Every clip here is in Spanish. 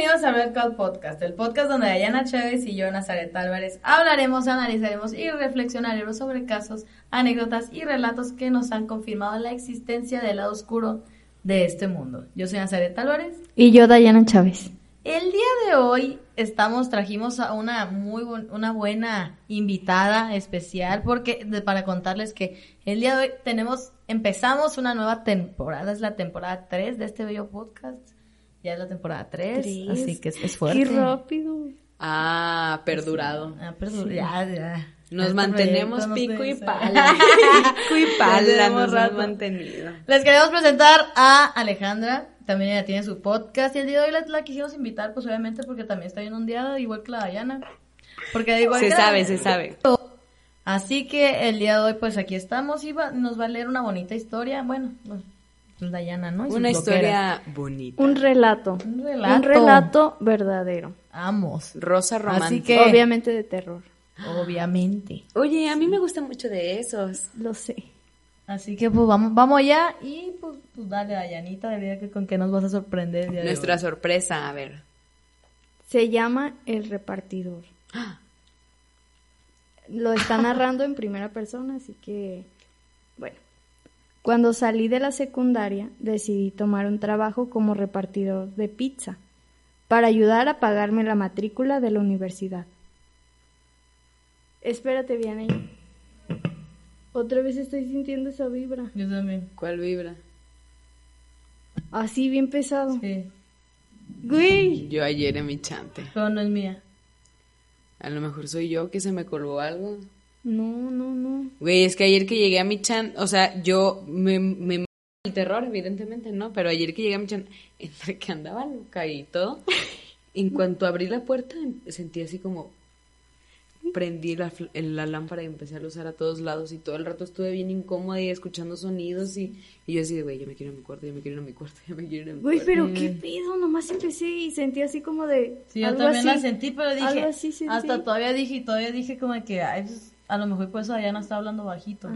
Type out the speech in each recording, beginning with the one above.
Bienvenidos a Red Call Podcast, el podcast donde Dayana Chávez y yo, Nazaret Álvarez, hablaremos, analizaremos y reflexionaremos sobre casos, anécdotas y relatos que nos han confirmado la existencia del lado oscuro de este mundo. Yo soy Nazaret Álvarez. Y yo, Dayana Chávez. El día de hoy estamos, trajimos a una muy una buena invitada especial porque para contarles que el día de hoy tenemos, empezamos una nueva temporada, es la temporada 3 de este bello podcast. Ya es la temporada 3, así que es, fuerte. Qué rápido. Ah, perdurado. Ah, perdurado. Ya, ya. Nos mantenemos pico y pala. pico y pala nos hemos mantenido. Les queremos presentar a Alejandra. También ella tiene su podcast. Y el día de hoy la, quisimos invitar, pues obviamente porque también está bien ondeada, igual que la Dayana. Porque igual Se sabe, se sabe. Así que el día de hoy, pues aquí estamos y nos va a leer una bonita historia. Bueno, pues Dayana, ¿no? una historia bonita. Un relato. Un relato. Un relato verdadero. Amos. Rosa romántica. Así que, obviamente de terror. Obviamente. Oye, a mí me gusta mucho de esos. Lo sé. Así que pues vamos, vamos allá y pues, pues dale a Yanita, que con qué nos vas a sorprender. Nuestra sorpresa, a ver. Se llama El Repartidor. Lo está narrando en primera persona, así que, bueno. Cuando salí de la secundaria, decidí tomar un trabajo como repartidor de pizza para ayudar a pagarme la matrícula de la universidad. Espérate bien ahí. Otra vez estoy sintiendo esa vibra. Yo también. ¿Cuál vibra? Así, bien pesado. Sí. Güey. Yo ayer en mi chante. Pero no es mía. A lo mejor soy yo que se me colgó algo. No, no, no. Güey, es que ayer que llegué a mi chan, o sea, yo me, me el terror, evidentemente, ¿no? Pero ayer que llegué a mi chan, entre que andaba loca y todo, en cuanto abrí la puerta, sentí así como, prendí la, la, lámpara y empecé a usar a todos lados y todo el rato estuve bien incómoda y escuchando sonidos y, y yo así de, güey, yo me quiero ir a mi cuarto, yo me quiero ir a mi cuarto, yo me quiero ir a mi cuarto. Güey, pero qué pedo, nomás empecé y sentí así como de... Sí, yo también la sentí, pero dije, hasta todavía dije, todavía dije como que, ay, pues, a lo mejor por eso Diana está hablando bajito.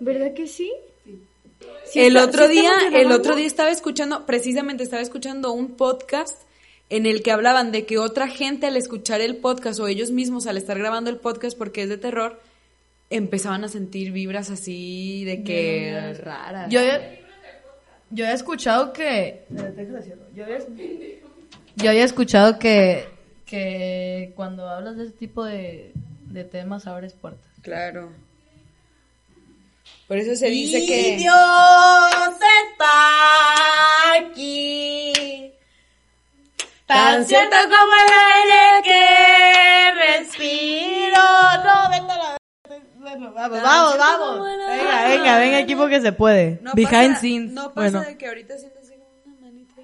¿Verdad que sí? sí. El otro día, el otro día estaba escuchando, precisamente estaba escuchando un podcast en el que hablaban de que otra gente al escuchar el podcast o ellos mismos al estar grabando el podcast porque es de terror, empezaban a sentir vibras así de que raras. Yo he, yo he escuchado que... Yo he, yo había escuchado que, que cuando hablas de ese tipo de, de temas abres puertas. Claro. Por eso se dice que... Dios está aquí. Tan cierto como el aire que respiro. No, vete a la... Bueno, vamos, vamos, vamos. Venga, venga, venga aquí porque se puede. No Behind scenes. No pasa de que ahorita manita.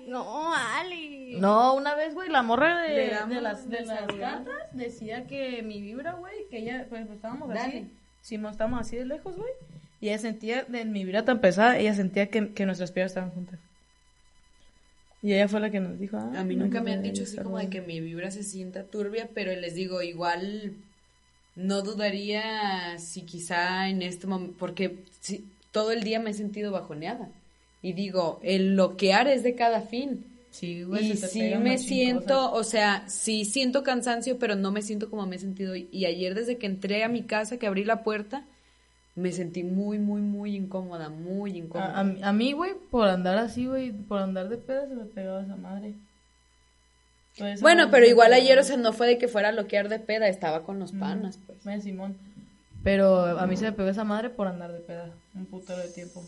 No, Ali. No, una vez, güey, la morra de, de, las, de las cartas decía que mi vibra, güey, que ella, pues estábamos así. Si no estábamos así de lejos, güey. Y ella sentía, de mi vibra tan pesada, ella sentía que, que nuestras piernas estaban juntas. Y ella fue la que nos dijo. Ah, a mí nunca me han dicho así como de que mi vibra se sienta turbia, pero les digo, igual no dudaría si quizá en este momento, porque si, todo el día me he sentido bajoneada. Y digo, el loquear es de cada fin. Sí, güey, y sí me siento, o sea, sí siento cansancio, pero no me siento como me he sentido. Y ayer desde que entré a mi casa, que abrí la puerta, me sentí muy, muy, muy incómoda, muy incómoda. A, mí, güey, por andar así, güey, por andar de pedo se me pegaba esa madre. bueno, pero igual ayer, o sea, no fue de que fuera a loquear de peda, estaba con los panas, pues. Simón. Pero a mí se me pegó esa madre por andar de peda, un putero de tiempo.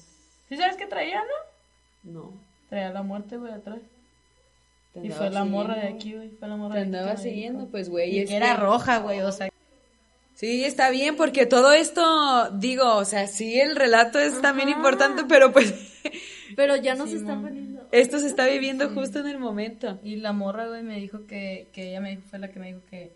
¿Sí sabes qué traía, no? No. Traía la muerte, güey, atrás. Y fue la morra de aquí, güey, fue la morra Te de andaba siguiendo, pues, güey. Y era roja, güey, o sea, Sí, está bien, porque todo esto, digo, o sea, sí, el relato es también importante, pero pues... Pero ya no se está poniendo. Esto se está viviendo justo en el momento. Y la morra, güey, me dijo que, que ella me dijo, fue la que me dijo que,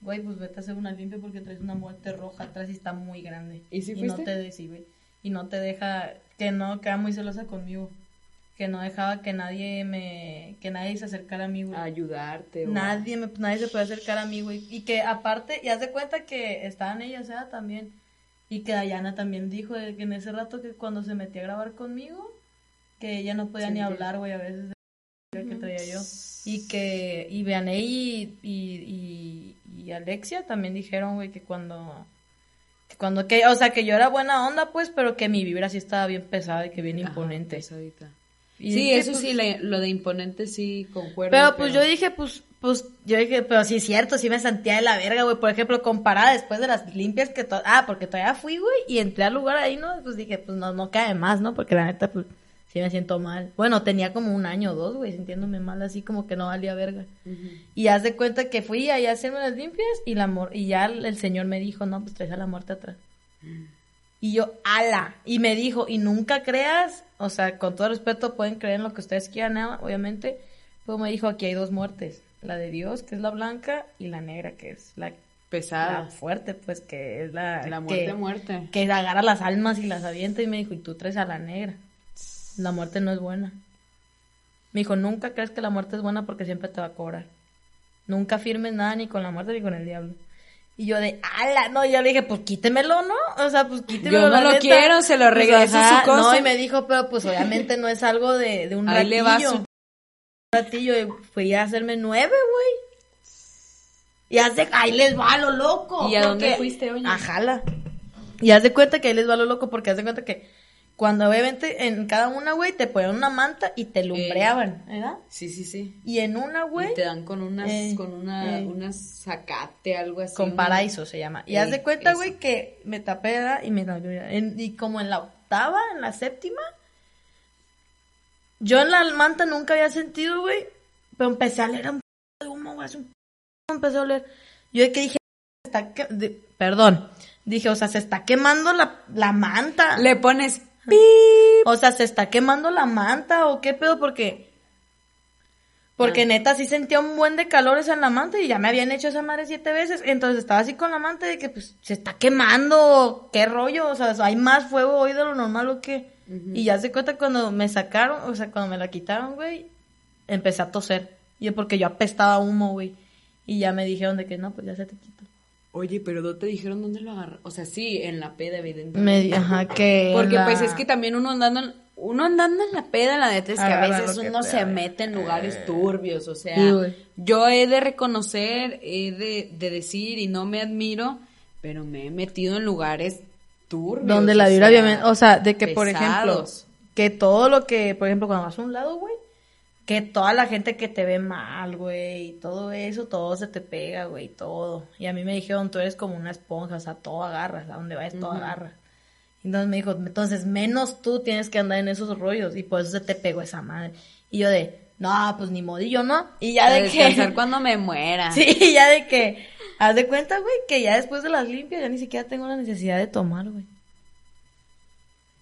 güey, pues vete a hacer una limpia porque traes una muerte roja atrás y está muy grande. ¿Y si y no te, sí, güey, y no te deja, que no, queda muy celosa conmigo que no dejaba que nadie me que nadie se acercara a mí güey. A ayudarte nadie me, nadie se puede acercar a mí güey. Y que aparte y haz de cuenta que estaban ellas sea también. Y que Dayana también dijo que en ese rato que cuando se metía a grabar conmigo que ella no podía ni hablar güey a veces era el que traía yo. Y que, y Vianey y, y, y, y Alexia también dijeron, güey, que cuando, cuando, que, o sea, que yo era buena onda, pues, pero que mi vibra sí estaba bien pesada y que bien Ajá, imponente. pesadita. Y Sí, eso pues, sí, le- lo de imponente sí concuerdo. Pero pues yo dije, pues, pues, yo dije, pero sí es cierto, sí me sentía de la verga, güey. Por ejemplo, comparada después de las limpias que Ah, porque todavía fui, güey, y entré al lugar ahí, ¿no? Pues dije, pues no, no cae más, ¿no? Porque la neta, pues, sí me siento mal. Bueno, tenía como un año o dos, güey, sintiéndome mal, así como que no valía verga. Y haz de cuenta que fui ahí a hacerme las limpias y la mor- y ya el, el señor me dijo, no, pues traes a la muerte atrás. Y yo, ala. Y me dijo, y nunca creas, o sea, con todo respeto, pueden creer en lo que ustedes quieran, obviamente. Pero me dijo, aquí hay dos muertes. La de Dios, que es la blanca, y la negra, que es la, la Pesada. fuerte, pues, que es la... La muerte, que, muerte. que agarra las almas y las avienta. Y me dijo, y tú traes a la negra. La muerte no es buena. Me dijo, nunca crees que la muerte es buena porque siempre te va a cobrar. Nunca firmes nada ni con la muerte ni con el diablo. Y yo de, ala, no, yo le dije, pues quítemelo, ¿no? O sea, pues quítemelo. Yo no lo neta". quiero, se lo Pues, regreso ajá, su cosa. No, y me dijo, pero pues obviamente no es algo de, de un Ahí ratillo. le va su- Un ratillo, y fui a hacerme nueve, güey. Y hace, ahí les va lo loco. ¿Y a dónde fuiste, oye? A Jala. Y haz de cuenta que ahí les va lo loco, porque haz de cuenta que cuando obviamente en cada una, güey, te ponían una manta y te lumbreaban, ¿verdad? Sí, sí, sí. Y en una, güey, Y te dan con unas, Eh, con una, eh. unas zacate, algo así. con paraíso se llama. Y haz de cuenta, güey, que me tapé ¿verdad? y me en- y como en la octava, en la séptima, yo en la manta nunca había sentido, güey, pero empecé a leer un p- de humo, güey, un p- empecé a oler. Yo de que dije, "Se está que- de- perdón, dije, o sea, se está quemando la, la manta. Le pones O sea, se está quemando la manta o qué pedo porque porque Ah. neta sí sentía un buen de calores en la manta y ya me habían hecho esa madre siete veces, entonces estaba así con la manta de que pues se está quemando, qué rollo, o sea, hay más fuego hoy de lo normal o qué. Y ya se cuenta cuando me sacaron, o sea, cuando me la quitaron, güey, empecé a toser. Y porque yo apestaba humo, güey. Y ya me dijeron de que no, pues ya se te quitó. Oye, pero no te dijeron dónde lo agarró. O sea, sí, en la peda, evidentemente. Ajá, que Porque la- pues es que también uno andando en, uno andando en la peda, la neta es que a veces uno se mete en lugares turbios, o sea, yo he de reconocer, he de, de decir y no me admiro, pero me he metido en lugares turbios. Donde la vibra, obviamente, o sea, de que, por ejemplo, que todo lo que, por ejemplo, cuando vas a un lado, güey, que toda la gente que te ve mal, güey, y todo eso, todo se te pega, güey, todo. Y a mí me dijeron, tú eres como una esponja, o sea, todo agarras, a donde vayas, todo Ujú. agarras. Entonces me dijo, entonces menos tú tienes que andar en esos rollos, y por eso se te pegó esa madre. Y yo de, no, pues ni modillo, ¿no? Y ya A de que... cuando me muera. Sí, ya de que, haz de cuenta, güey, que ya después de las limpias ya ni siquiera tengo la necesidad de tomar, güey.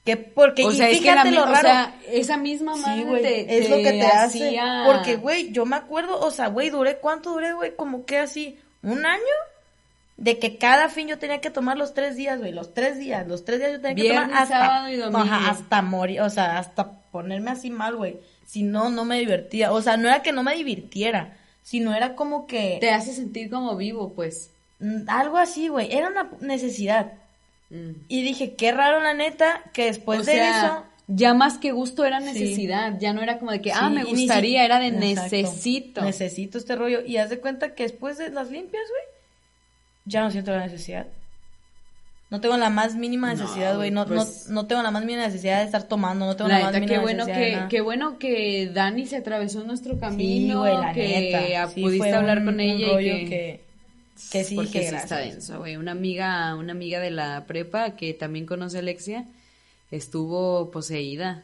Que porque, o y sea, es que la, fíjate lo o raro. sea, esa misma madre sí, güey, te, es lo que te hace. hacía- Porque, güey, yo me acuerdo, o sea, güey, duré, ¿cuánto duré, güey? Como que así, un año de que cada fin yo tenía que tomar los tres días, güey, los tres días, los tres días yo tenía que Viernes, tomar hasta, sábado y domingo. Ajá, hasta morir, o sea, hasta ponerme así mal, güey. Si no, no me divertía. O sea, no era que no me divirtiera, sino era como que... te hace sentir como vivo, pues. Mm, Algo así, güey. Era una necesidad. Mm. Y dije, qué raro, la neta, que después o de sea, eso. ya más que gusto era Sí. necesidad, ya no era como de que, Sí, ah, me si- gustaría, era de Exacto. necesito. Necesito este rollo. Y haz de cuenta que después de las limpias, güey, ya no siento la necesidad. No tengo la más mínima No, necesidad, güey. No, pues- no, no tengo la más mínima necesidad de estar tomando. No tengo la, La más neta, mínima qué bueno necesidad que, qué bueno que Dani se atravesó nuestro camino, güey, la que neta. Sí, pudiste hablar un- con un ella rollo y que, que, que sí porque sí está denso, güey. Una amiga, una amiga de la prepa que también conoce a Alexia, estuvo poseída.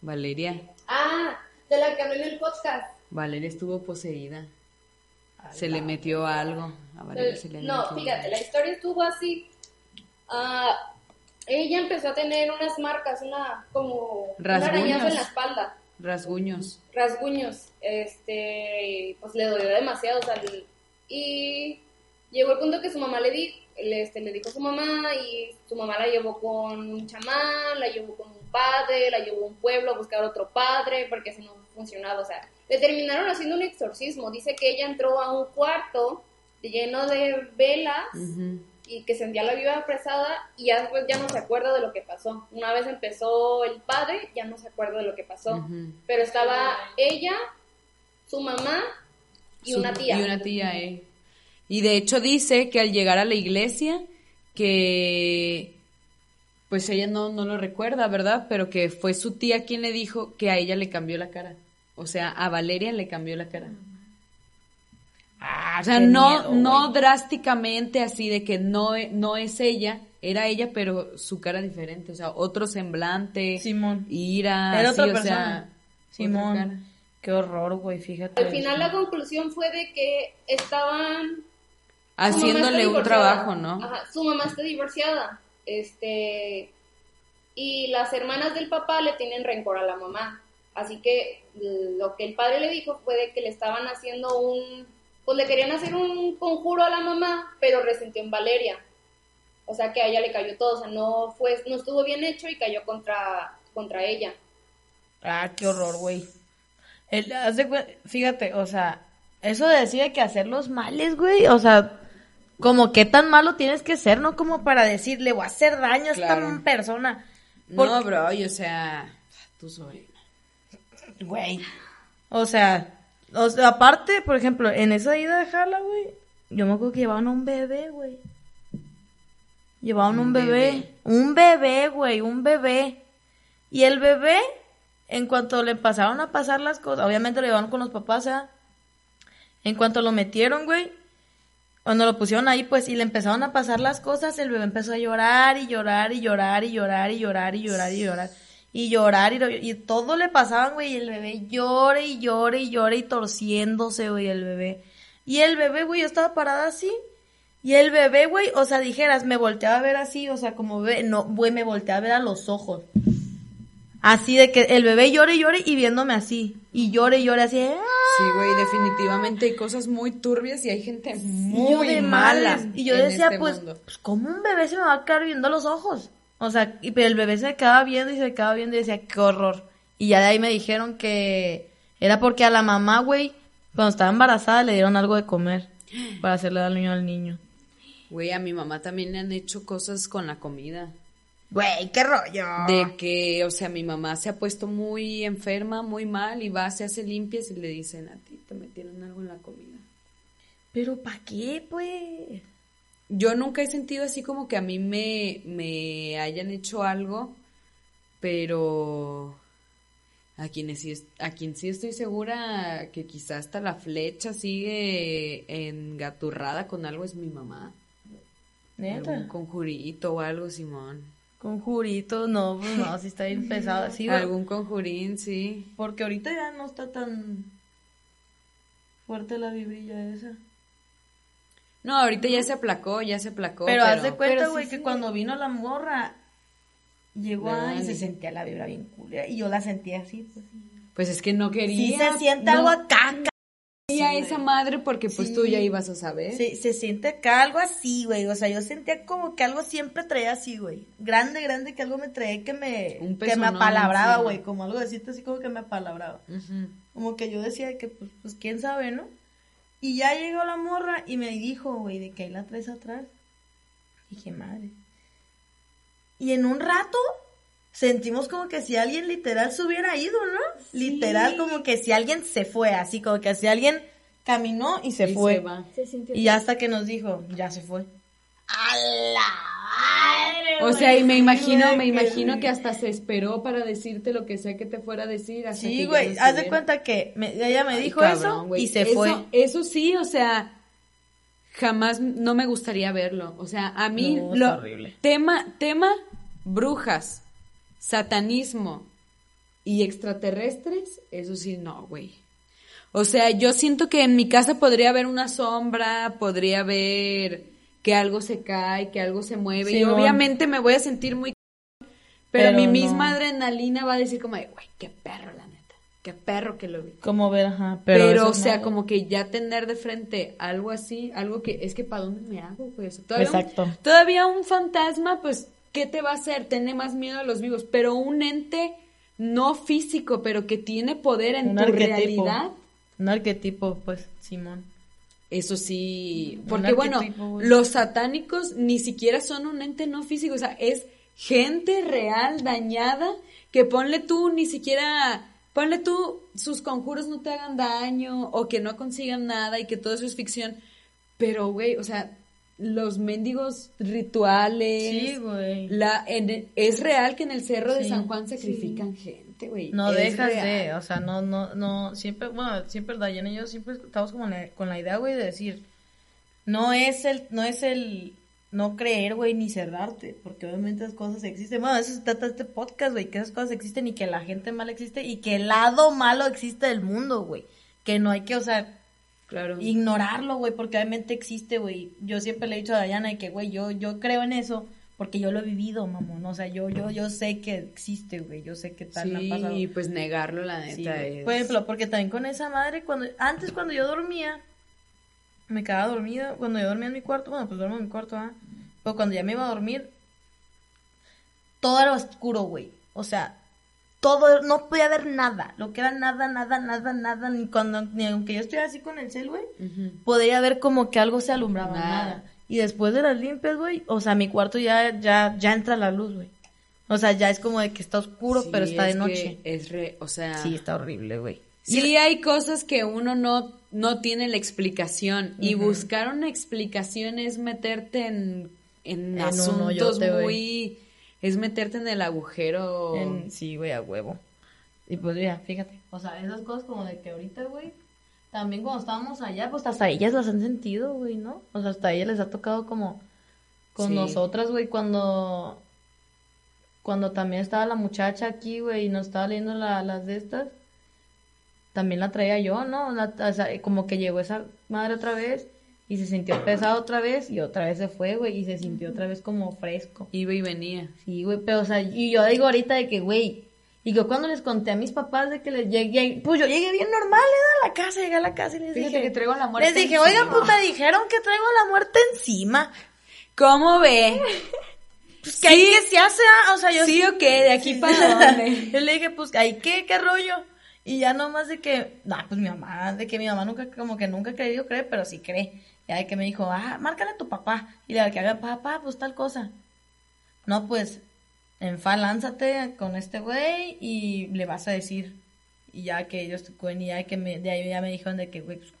Valeria, Ah, de la que hablé en el podcast. Valeria estuvo poseída. Se le metió algo. A Valeria se le No, metió fíjate, algo. la historia estuvo así. Ah, ella empezó a tener unas marcas, una como un Rasguños. arañazo en la espalda, Rasguños. rasguños. Este, pues le dolió demasiado, o sea, el- y llegó el punto que su mamá le di, le, este, le dijo a su mamá y su mamá la llevó con un chamán, la llevó con un padre, la llevó a un pueblo a buscar otro padre porque así no funcionaba, o sea, le terminaron haciendo un exorcismo. Dice que ella entró a un cuarto lleno de velas Ujú. y que sentía la vibra pesada y ya después ya no se acuerda de lo que pasó. Una vez empezó el padre, ya no se acuerda de lo que pasó. Ujú. Pero estaba ella, su mamá y Su- una tía. Y una tía, eh. Y de hecho dice que al llegar a la iglesia, que pues ella no, no lo recuerda, ¿verdad? Pero que fue su tía quien le dijo que a ella le cambió la cara. O sea, a Valeria le cambió la cara. Ah, O sea, no, miedo, no drásticamente así de que no, no es ella, era ella, pero su cara diferente, o sea, otro semblante, Simón. ira, Era así, otra o sea, persona. otra Simón. Qué horror, güey, fíjate. Al final la conclusión fue de que estaban haciéndole un trabajo, ¿no? Ajá, su mamá está divorciada. Este y las hermanas del papá le tienen rencor a la mamá. Así que lo que el padre le dijo fue de que le estaban haciendo un pues le querían hacer un conjuro a la mamá, pero resintió en Valeria. O sea que a ella le cayó todo, o sea, no fue no estuvo bien hecho y cayó contra contra ella. Ah, qué horror, güey. El- Fíjate, o sea, eso de decir que hacer los males, güey, o sea, como qué tan malo tienes que ser, ¿no? Como para decir, le voy a hacer daño a esta persona. No, bro, y o sea, tu sobrina. Güey. O sea, o sea, aparte, por ejemplo, en esa ida de jala, güey, yo me acuerdo que llevaban a un bebé, güey. Llevaban un, Un bebé. bebé. Un bebé, güey, un bebé. Y el bebé, en cuanto le pasaron a pasar las cosas, obviamente lo llevaron con los papás, ¿verdad? En cuanto lo metieron, güey, cuando lo pusieron ahí, pues, y le empezaron a pasar las cosas, el bebé empezó a llorar y llorar y llorar y llorar y llorar y llorar y llorar. Y llorar y, y todo le pasaban, güey, y el bebé llore y llore y llore y torciéndose, güey, el bebé. Y el bebé, güey, yo estaba parada así. Y el bebé, güey, o sea, dijeras, me volteaba a ver así, o sea, como bebé, no, güey, me volteaba a ver a los ojos. Así de que el bebé llore y llore y viéndome así. Y llore y llore así. ¡ah! Sí, güey, definitivamente hay cosas muy turbias y hay gente muy de mala. Y yo en decía, este pues, pues, ¿cómo un bebé se me va a quedar viendo los ojos? O sea, y, pero el bebé se quedaba viendo y se quedaba viendo y decía, qué horror. Y ya de ahí me dijeron que era porque a la mamá, güey, cuando estaba embarazada le dieron algo de comer para hacerle daño al niño. Güey, a mi mamá también le han hecho cosas con la comida. Güey, qué rollo. De que, o sea, mi mamá se ha puesto muy enferma, muy mal, y va, se hace limpias y le dicen a ti, te metieron algo en la comida. Pero ¿para qué, pues? Yo nunca he sentido así como que a mí me, me hayan hecho algo, pero a quienes sí, a quien sí estoy segura que quizás hasta la flecha sigue engaturrada con algo es mi mamá. Neta. Algún conjurito o algo, Simón. Conjurito, no, pues no, sí está bien pesado. así, güey. Algún conjurín, sí. Porque ahorita ya no está tan fuerte la vibrilla esa. No, ahorita ya se aplacó, ya se aplacó. Pero, haz de cuenta, sí, güey, que sí. cuando vino la morra, llegó No, ahí y se sentía la vibra bien culera. Y yo la sentía así, pues. sí. Pues es que no quería. Sí se siente no algo acá, esa madre porque pues Sí. tú ya ibas a saber. Se, se siente acá algo así, güey. O sea, yo sentía como que algo siempre traía así, güey. Grande, grande, que algo me traía que me, Un que me apalabraba, güey. Como algo decirte así como que me apalabraba. Como que yo decía que, pues, pues, quién sabe, ¿no? Y ya llegó la morra y me dijo, güey, de que ahí la traes atrás. Y dije, madre. Y en un rato sentimos como que si alguien literal se hubiera ido, ¿no? Literal, como que si alguien se fue, así como que si alguien caminó y se Y fue. se va. Se sintió Y hasta que nos dijo, ya se fue. ¡A la madre, O sea, y me imagino, me imagino que hasta se esperó para decirte lo que sea que te fuera a decir. hasta Sí, güey, no haz de cuenta que me- ella me Ay, dijo cabrón, eso y se Eso- fue. Eso sí, o sea, jamás no me gustaría verlo. O sea, a mí No, lo horrible. tema tema brujas, satanismo y extraterrestres, eso sí no, güey. O sea, yo siento que en mi casa podría haber una sombra, podría haber que algo se cae, que algo se mueve y obviamente me voy a sentir muy pero, Pero mi no. misma adrenalina va a decir como, güey, qué perro la neta, qué perro que lo vi. Como ver, ajá. Pero, Pero, o sea, no. como que ya tener de frente algo así, algo que es que ¿para dónde me hago? Pues todavía, Exacto. Un, todavía un fantasma, pues, ¿qué te va a hacer? Tener más miedo a los vivos, pero un ente no físico, pero que tiene poder en Un tu arquetipo. realidad. Un arquetipo, pues, Simón. Eso sí, porque bueno, los satánicos ni siquiera son un ente no físico, o sea, es gente real dañada que ponle tú ni siquiera, ponle tú sus conjuros no te hagan daño o que no consigan nada y que todo eso es ficción, pero güey, o sea, los mendigos rituales, Sí, güey. la, en- es real que en el cerro de San Juan sacrifican gente, güey. No es dejas real. de, o sea, no, no, no, siempre, bueno, siempre Dayana y yo siempre estamos como la- con la idea, güey, de decir, no es el, no es el no creer, güey, ni cerrarte, porque obviamente esas cosas existen. Bueno, eso se trata este podcast, güey, que esas cosas existen y que la gente mala existe y que el lado malo existe del mundo, güey. Que no hay que, o sea, Claro. ignorarlo, güey, porque obviamente existe, güey. Yo siempre le he dicho a Dayana que, güey, yo, yo creo en eso porque yo lo he vivido, mamón. O sea, yo, yo, yo sé que existe, güey. Yo sé que tal me ha pasado. Sí, pues negarlo, la neta. Sí, es- Por ejemplo, porque también con esa madre, cuando antes cuando yo dormía, me quedaba dormida, cuando yo dormía en mi cuarto, bueno, pues duermo en mi cuarto, ¿ah? Pero cuando ya me iba a dormir, todo era oscuro, güey. O sea, todo, no podía ver nada, lo que era nada, nada, nada, nada, ni cuando, ni aunque yo estuviera así con el cel, güey, podría ver como que algo se alumbraba, Nada. nada. Y después de las limpias, güey, o sea, mi cuarto ya, ya, ya entra la luz, güey. O sea, ya es como de que está oscuro, Sí, pero está de noche. Es re, o sea, Sí, está horrible, güey. sí hay cosas que uno no, no tiene la explicación y buscar una explicación es meterte en, en, un asuntos muy, es meterte en el agujero. En- sí, güey, a huevo. Y pues mira, fíjate, o sea, esas cosas como de que ahorita, güey, también cuando estábamos allá, pues hasta ellas las han sentido, güey, ¿no? O sea, hasta ellas les ha tocado como con Sí. nosotras, güey, cuando cuando también estaba la muchacha aquí, güey, y nos estaba leyendo la- las de estas, también la traía yo, ¿no? La- o sea, como que llegó esa madre otra vez y se sintió pesada otra vez y otra vez se fue, güey, y se sintió otra vez como fresco. Iba y venía. Sí, güey, pero o sea, y yo digo ahorita de que, güey, y yo cuando les conté a mis papás de que les llegué, pues yo llegué bien normal, ¿eh? a la casa, llegué a la casa y les Fíjate dije, que traigo la muerte les dije, encima". oigan, pues me dijeron que traigo la muerte encima. ¿Cómo ve? Pues que ahí que se hace, ah? o sea, yo ¿Sí o qué? ¿De aquí para dónde? yo le dije, pues, ahí qué, qué rollo. Y ya nomás de que, no, pues mi mamá, de que mi mamá nunca, como que nunca ha querido creer, pero sí cree. Ya de que me dijo, ah, márcale a tu papá. Y le que haga, papá, pues tal cosa. No, pues, enfa, lánzate con este güey y le vas a decir. Y ya que ellos, y ya que me, de ahí ya me dijeron de que, güey, pues,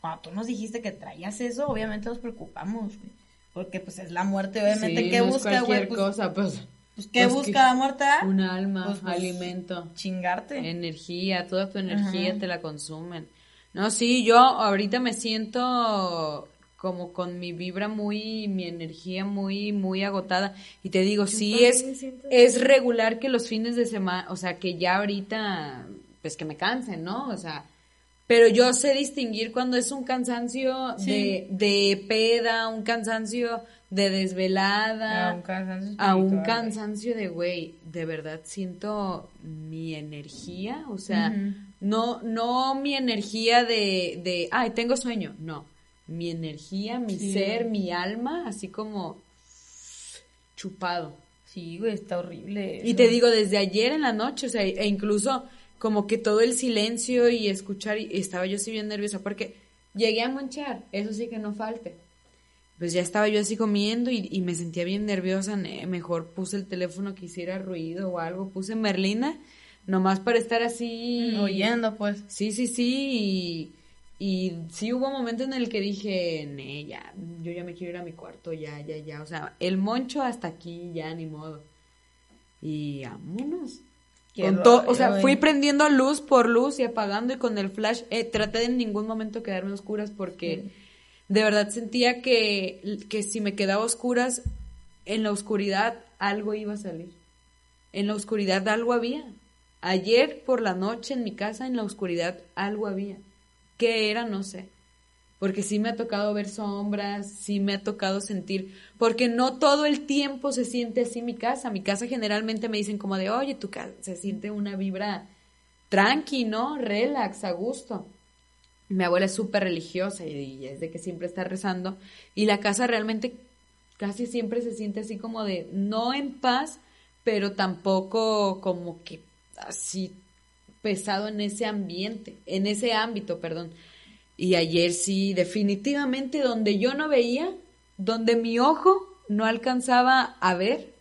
cuando tú nos dijiste que traías eso, obviamente nos preocupamos, güey. Porque, pues, es la muerte, obviamente, Sí, ¿qué no es busca, güey? cualquier Pues, cosa, pues. Pues, ¿qué pues, busca la muerte, ah? Un alma, Pues, pues, alimento. Chingarte. energía, toda tu energía Ajá. te la consumen. No, sí, yo ahorita me siento como con mi vibra muy, mi energía muy, muy agotada. Y te digo, sí es, es regular que los fines de semana, o sea, que ya ahorita, pues que me cansen, ¿no? O sea, pero yo sé distinguir cuando es un cansancio Sí. de, de peda, un cansancio de desvelada A un cansancio a un espiritual, cansancio de güey, de verdad siento mi energía, o sea, no, no mi energía de, de, ay, tengo sueño, no, mi energía, mi Sí. ser, mi alma, así como chupado. Sí, güey, está horrible. Y te digo, desde ayer en la noche, o sea, e incluso como que todo el silencio y escuchar, y estaba yo así bien nerviosa porque llegué a manchar, eso sí que no falte. Pues ya estaba yo así comiendo y, y me sentía bien nerviosa, ne- mejor puse el teléfono que hiciera ruido o algo, puse Merlina, nomás para estar así. Mm, Oyendo, pues. Sí, sí, sí, y, y sí hubo un momento en el que dije, ne, ya, yo ya me quiero ir a mi cuarto, ya, ya, ya, o sea, el moncho hasta aquí, ya, ni modo. Y vámonos. Con o sea, fui prendiendo luz por luz y apagando y con el flash, eh, traté de en ningún momento quedarme a oscuras porque de verdad sentía que, que si me quedaba a oscuras, en la oscuridad algo iba a salir. En la oscuridad algo había. Ayer por la noche en mi casa, en la oscuridad, algo había. ¿Qué era? No sé. Porque sí me ha tocado ver sombras, sí me ha tocado sentir, porque no todo el tiempo se siente así mi casa. Mi casa generalmente me dicen como de, oye, tu casa se siente una vibra tranqui, ¿no? Relax, a gusto. Mi abuela es súper religiosa y, es de que siempre está rezando. Y la casa realmente casi siempre se siente así como de, no en paz, pero tampoco como que así pesado en ese ambiente, en ese ámbito, perdón. Y ayer sí, definitivamente donde yo no veía, donde mi ojo no alcanzaba a ver,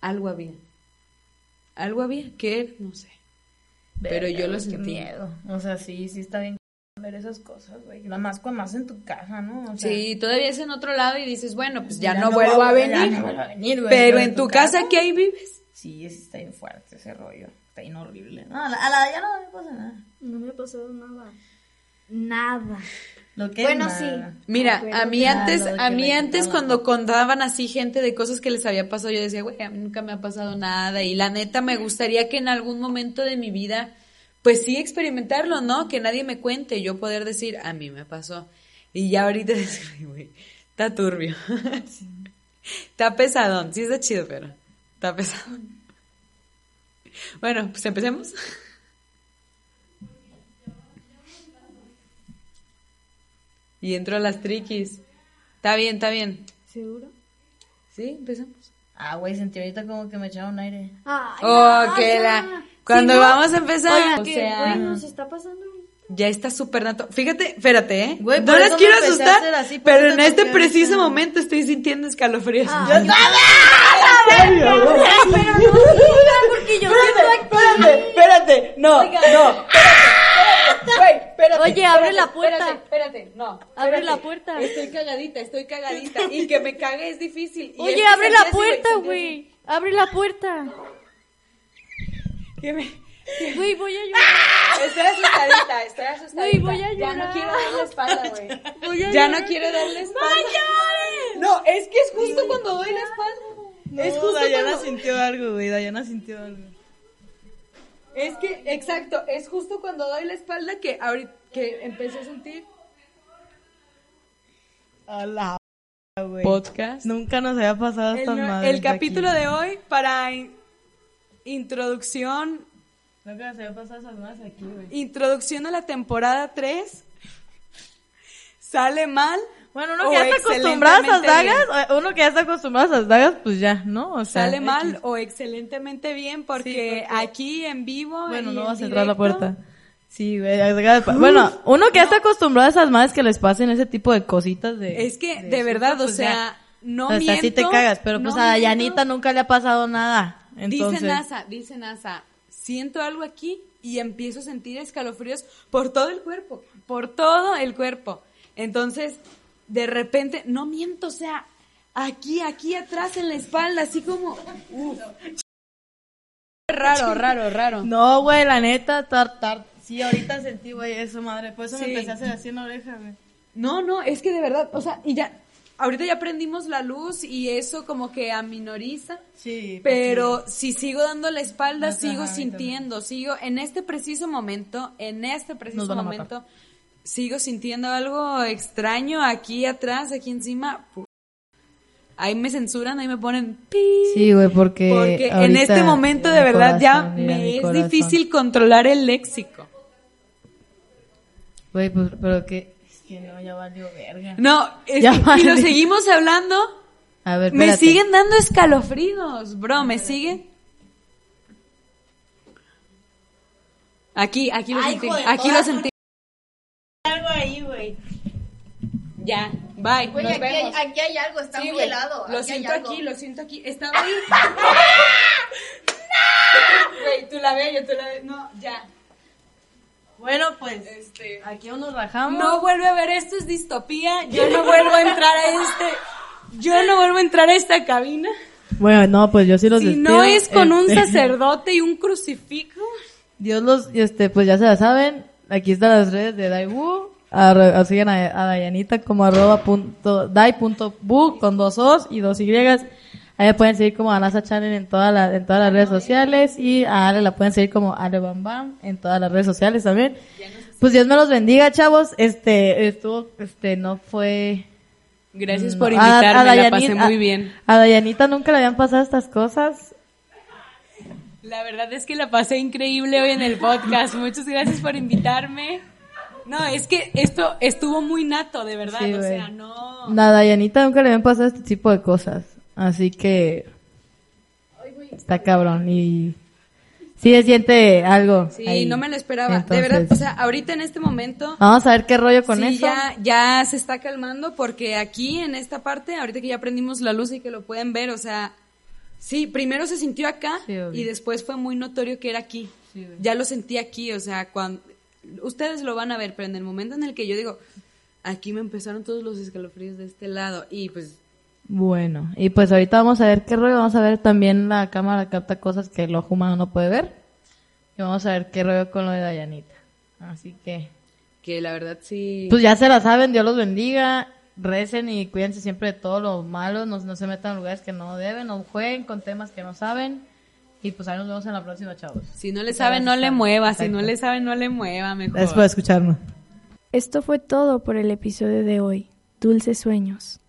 algo había. Algo había, ¿qué era? No sé. Pero Verga, yo lo qué sentí. miedo. O sea, sí, sí está bien ver esas cosas, güey. Nada más cuando más en tu casa, ¿no? O sea, Sí, todavía es en otro lado y dices, bueno, pues ya, Ya no, no vuelvo a ya venir. no vuelvo a venir, güey, pero en tu tu casa, casa- que ahí vives. sí, sí está bien fuerte ese rollo. Está bien horrible. No, a la, a la ya no me pasa nada. No me ha pasado nada. Nada. Lo que Bueno, sí. Mira, a mí antes, a mí antes cuando contaban así gente de cosas que les había pasado, yo decía, güey, a mí nunca me ha pasado nada y la neta me gustaría que en algún momento de mi vida, pues sí experimentarlo, ¿no? Que nadie me cuente, yo poder decir, a mí me pasó. Y ya ahorita decir, güey, está turbio. Está pesadón, sí está chido, pero está pesado. Bueno, pues empecemos. Y entro a las triquis. Está bien, está bien. ¿Seguro? Sí, empezamos. Ah, güey, sentí ahorita como que me echaron aire. Ay, Oh, no, que la... Cuando no- vamos a empezar, Oigan, o que, sea, güey, nos está pasando ahorita. ya está súper nato. Fíjate, espérate, ¿eh? Güey, no me quiero asustar, así, pero en te este preciso momento estoy sintiendo escalofríos. Ah. Yo- Pero no digan porque yo espérate, espérate, no, no, espérate, güey, espérate. Oye, abre espérate, la puerta. Espérate, espérate, no. Abre espérate. la puerta. Estoy cagadita, estoy cagadita y que me cague es difícil. Y Oye, abre la puerta, güey. Abre la puerta. Que me Güey, voy a llorar. Estoy asustadita, estoy asustadita. Güey, voy a Ya no llorar. quiero darle espalda, güey. Ya llorar. no quiero darle espalda. No, es que es justo cuando doy la espalda. es justo Dayana cuando... sintió algo, güey. Dayana sintió algo. Es que, exacto, es justo cuando doy la espalda que ahorita que empecé a sentir A la güey. podcast. Nunca nos había pasado El, estas no- madres el capítulo aquí. de hoy para in- introducción Nunca nos había pasado esas madres aquí, güey. introducción a la temporada 3 sale mal. Bueno, uno que ya está acostumbrado a esas bien. dagas, uno que ya está acostumbrado a esas dagas, pues ya, ¿no? O sea, Sale X. mal o excelentemente bien porque, porque- aquí en vivo Bueno, no vas a entrar a la puerta. Sí, güey. Bueno, uno que ya está acostumbrado a esas madres que les pasen ese tipo de cositas de... Es que, de, verdad, o pues sea, ya. no o sea, miento. sí te cagas, pero no pues a. Dayanita nunca le ha pasado nada. Entonces, Dice NASA, dice NASA, siento algo aquí y empiezo a sentir escalofríos por todo el cuerpo, por todo el cuerpo. Entonces, de repente, no miento, o sea, aquí, aquí atrás en la espalda, así como, uf. Raro, raro, raro. No, güey, la neta, tar, tar. Sí, ahorita sentí, güey, eso, madre. Por eso Sí. me empecé a hacer así en la oreja, güey. No, no, es que de verdad, o sea, y ya, ahorita ya prendimos la luz y eso como que aminoriza. Sí. Pero si sigo dando la espalda, sigo sintiendo, sigo en este preciso momento, en este preciso matar. Sigo sintiendo algo extraño aquí atrás, aquí encima. Ahí me censuran, ahí me ponen pi. Sí, güey, porque. Porque en este momento de verdad ya mira, me es corazón. difícil controlar el léxico. Güey, pues, pero que. Es que no, ya valió verga. No, es Ya que- y lo seguimos hablando. A ver, Me espérate. siguen dando escalofríos, bro, me siguen. Aquí, aquí lo Ay, sentí, aquí lo sentí. Ahí, güey. Ya, bye. Güey, nos aquí hay, vemos. aquí hay algo, está Sí, muy güey, helado. Lo aquí hay siento aquí, lo siento aquí. Estaba ahí. Güey, tú la ves, yo tú la ves. No, ya. Bueno, pues. Este. Aquí aún nos rajamos. No vuelve a ver esto, es distopía. Yo no vuelvo a entrar a este. Yo no vuelvo a entrar a esta cabina. Bueno, no, pues yo sí los Si despido. no es con un Este, sacerdote y un crucifijo. Dios los, este, pues ya se la saben. Aquí están las redes de Daiwu. Arro- Sigan a, a Dayanita como arroba punto, dai punto bu con dos os y dos y. Ahí pueden seguir como Anasa Channel en, toda la, en todas las redes sociales y a Ale la pueden seguir como Ale Bam Bam en todas las redes sociales también. Pues Dios me los bendiga, chavos. Este, estuvo, este, no fue... Gracias no, por a- invitarme, a la Dayanita- pasé muy a- bien. A Dayanita nunca le habían pasado estas cosas. La verdad es que la pasé increíble hoy en el podcast. Muchas gracias por invitarme. No, es que esto estuvo muy nato, de verdad. Sí, o sea, no. Nada, Dayanita nunca le habían pasado este tipo de cosas. Así que... Está cabrón y... sí se siente algo. Sí, ahí. no me lo esperaba. de verdad, o sea, ahorita en este momento Vamos a ver qué rollo con sí, eso. ya, ya se está calmando porque aquí en esta parte, ahorita que ya prendimos la luz y que lo pueden ver, o sea, sí, primero se sintió acá Sí, y después fue muy notorio que era aquí. ya lo sentí aquí, o sea, cuando ustedes lo van a ver, pero en el momento en el que yo digo, aquí me empezaron todos los escalofríos de este lado y pues Bueno, y pues ahorita vamos a ver qué rollo. Vamos a ver también la cámara capta cosas que el ojo humano no puede ver. Y vamos a ver qué rollo con lo de Dayanita. Así que, que la verdad sí. pues ya se la saben. Dios los bendiga. Recen y cuídense siempre de todo lo malo. No, no se metan en lugares que no deben. No jueguen con temas que no saben. Y pues ahí nos vemos en la próxima, chavos. si no le saben, no le mueva. Si no le saben, no le mueva, mejor. Después de escucharnos. Esto fue todo por el episodio de hoy. Dulces sueños.